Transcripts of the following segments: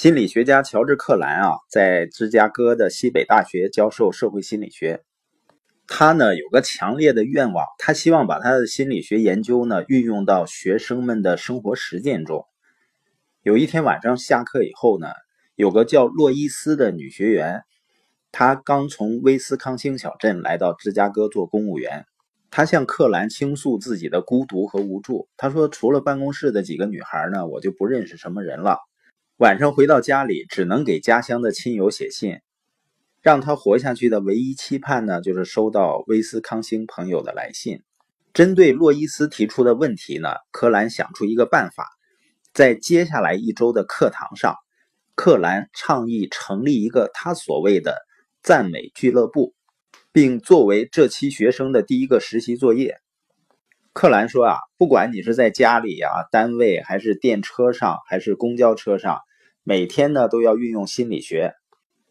心理学家乔治·克兰啊，在芝加哥的西北大学教授社会心理学。他呢有个强烈的愿望，他希望把他的心理学研究呢运用到学生们的生活实践中。有一天晚上下课以后呢，有个叫洛伊斯的女学员，她刚从威斯康星小镇来到芝加哥做公务员。她向克兰倾诉自己的孤独和无助。她说：“除了办公室的几个女孩呢，我就不认识什么人了。晚上回到家里，只能给家乡的亲友写信。”让他活下去的唯一期盼呢，就是收到威斯康星朋友的来信。针对洛伊斯提出的问题呢，柯兰想出一个办法，在接下来一周的课堂上，克兰倡议成立一个他所谓的赞美俱乐部，并作为这期学生的第一个实习作业。克兰说啊，不管你是在家里啊、单位，还是电车上，还是公交车上，每天呢都要运用心理学。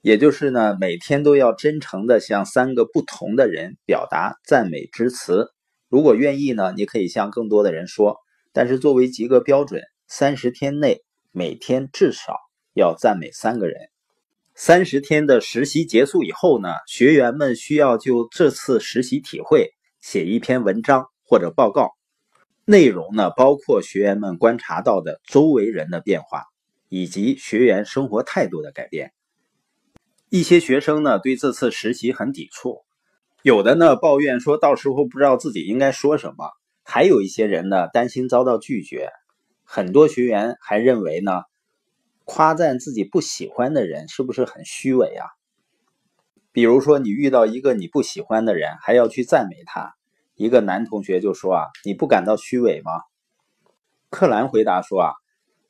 也就是呢，每天都要真诚的向三个不同的人表达赞美之词。如果愿意呢，你可以向更多的人说。但是作为及格标准，三十天内每天至少要赞美三个人。三十天的实习结束以后呢，学员们需要就这次实习体会写一篇文章或者报告。内容呢，包括学员们观察到的周围人的变化，以及学员生活态度的改变。一些学生呢对这次实习很抵触，有的呢抱怨说到时候不知道自己应该说什么，还有一些人呢担心遭到拒绝。很多学员还认为呢，夸赞自己不喜欢的人是不是很虚伪啊？比如说你遇到一个你不喜欢的人，还要去赞美他。一个男同学就说啊，你不感到虚伪吗？克兰回答说啊，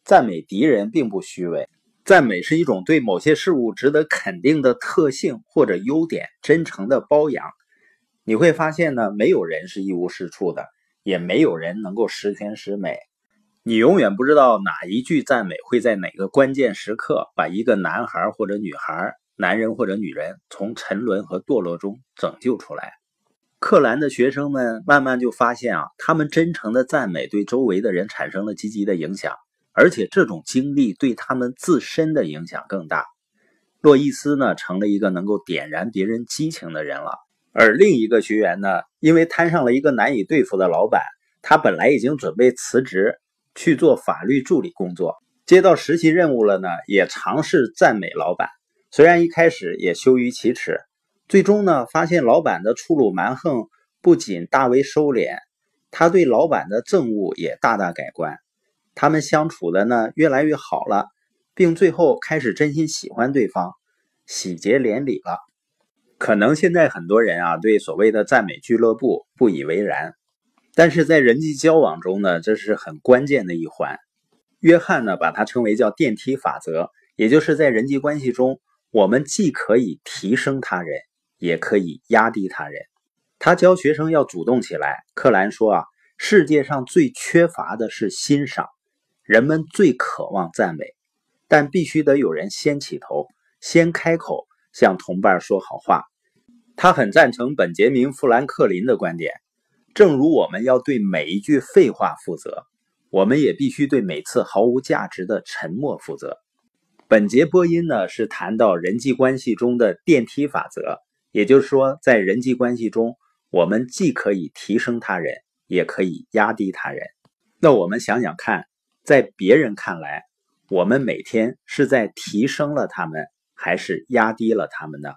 赞美敌人并不虚伪。赞美是一种对某些事物值得肯定的特性或者优点真诚的褒扬。你会发现呢，没有人是一无是处的，也没有人能够十全十美。你永远不知道哪一句赞美会在哪个关键时刻把一个男孩或者女孩、男人或者女人从沉沦和堕落中拯救出来。克兰的学生们慢慢就发现啊，他们真诚的赞美对周围的人产生了积极的影响。而且这种经历对他们自身的影响更大。洛伊斯呢，成了一个能够点燃别人激情的人了。而另一个学员呢，因为摊上了一个难以对付的老板，他本来已经准备辞职去做法律助理工作，接到实习任务了呢，也尝试赞美老板。虽然一开始也羞于启齿，最终呢，发现老板的粗鲁蛮横不仅大为收敛，他对老板的憎恶也大大改观。他们相处的呢越来越好了，并最后开始真心喜欢对方，喜结连理了。可能现在很多人啊对所谓的赞美俱乐部不以为然，但是在人际交往中呢，这是很关键的一环。约翰呢把它称为叫电梯法则，也就是在人际关系中，我们既可以提升他人，也可以压低他人。他教学生要主动起来。克兰说啊，世界上最缺乏的是欣赏。人们最渴望赞美，但必须得有人先起头，先开口向同伴说好话。他很赞成本杰明·富兰克林的观点：正如我们要对每一句废话负责，我们也必须对每次毫无价值的沉默负责。本节播音呢是谈到人际关系中的电梯法则，也就是说，在人际关系中，我们既可以提升他人，也可以压低他人。那我们想想看。在别人看来，我们每天是在提升了他们，还是压低了他们呢？